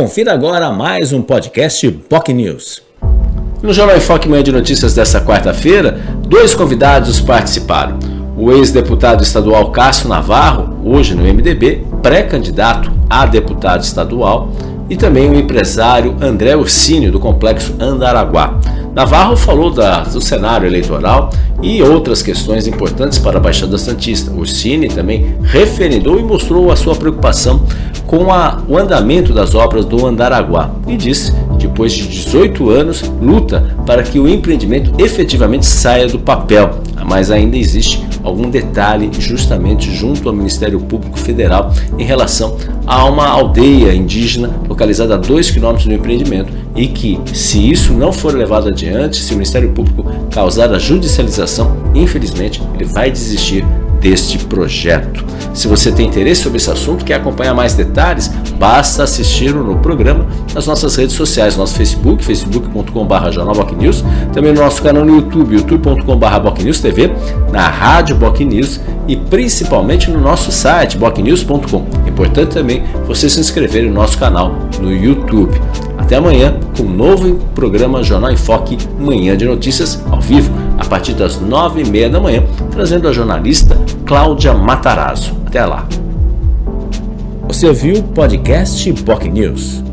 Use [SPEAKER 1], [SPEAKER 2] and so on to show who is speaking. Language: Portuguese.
[SPEAKER 1] Confira agora mais um podcast POC News.
[SPEAKER 2] No Jornal Enfoque Manhã de Notícias desta quarta-feira, dois convidados participaram. O ex-deputado estadual Cássio Navarro, hoje no MDB, pré-candidato a deputado estadual, e também o empresário André Ursínio, do complexo Andaraguá. Navarro falou da, do cenário eleitoral e outras questões importantes para a Baixada Santista. Ursini também referendou e mostrou a sua preocupação com a, o andamento das obras do Andaraguá e disse, depois de 18 anos, luta para que o empreendimento efetivamente saia do papel. Mas ainda existe algum detalhe justamente junto ao Ministério Público Federal em relação a uma aldeia indígena localizada a 2 quilômetros do empreendimento e que, se isso não for levado adiante, se o Ministério Público causar a judicialização, infelizmente ele vai desistir deste projeto. Se você tem interesse sobre esse assunto, quer acompanhar mais detalhes, basta assistir no programa nas nossas redes sociais, nosso Facebook, facebook.com.br jornalbocnews, também no nosso canal no YouTube, youtube.com.br bocnewstv, na rádio Bocnews e principalmente no nosso site, bocnews.com. Importante também você se inscrever no nosso canal no YouTube. Até amanhã com um novo programa Jornal em Foque, Manhã de Notícias, ao vivo, a partir das nove e meia da manhã, trazendo a jornalista Cláudia Matarazzo. Até lá.
[SPEAKER 1] Você ouviu o podcast POC News.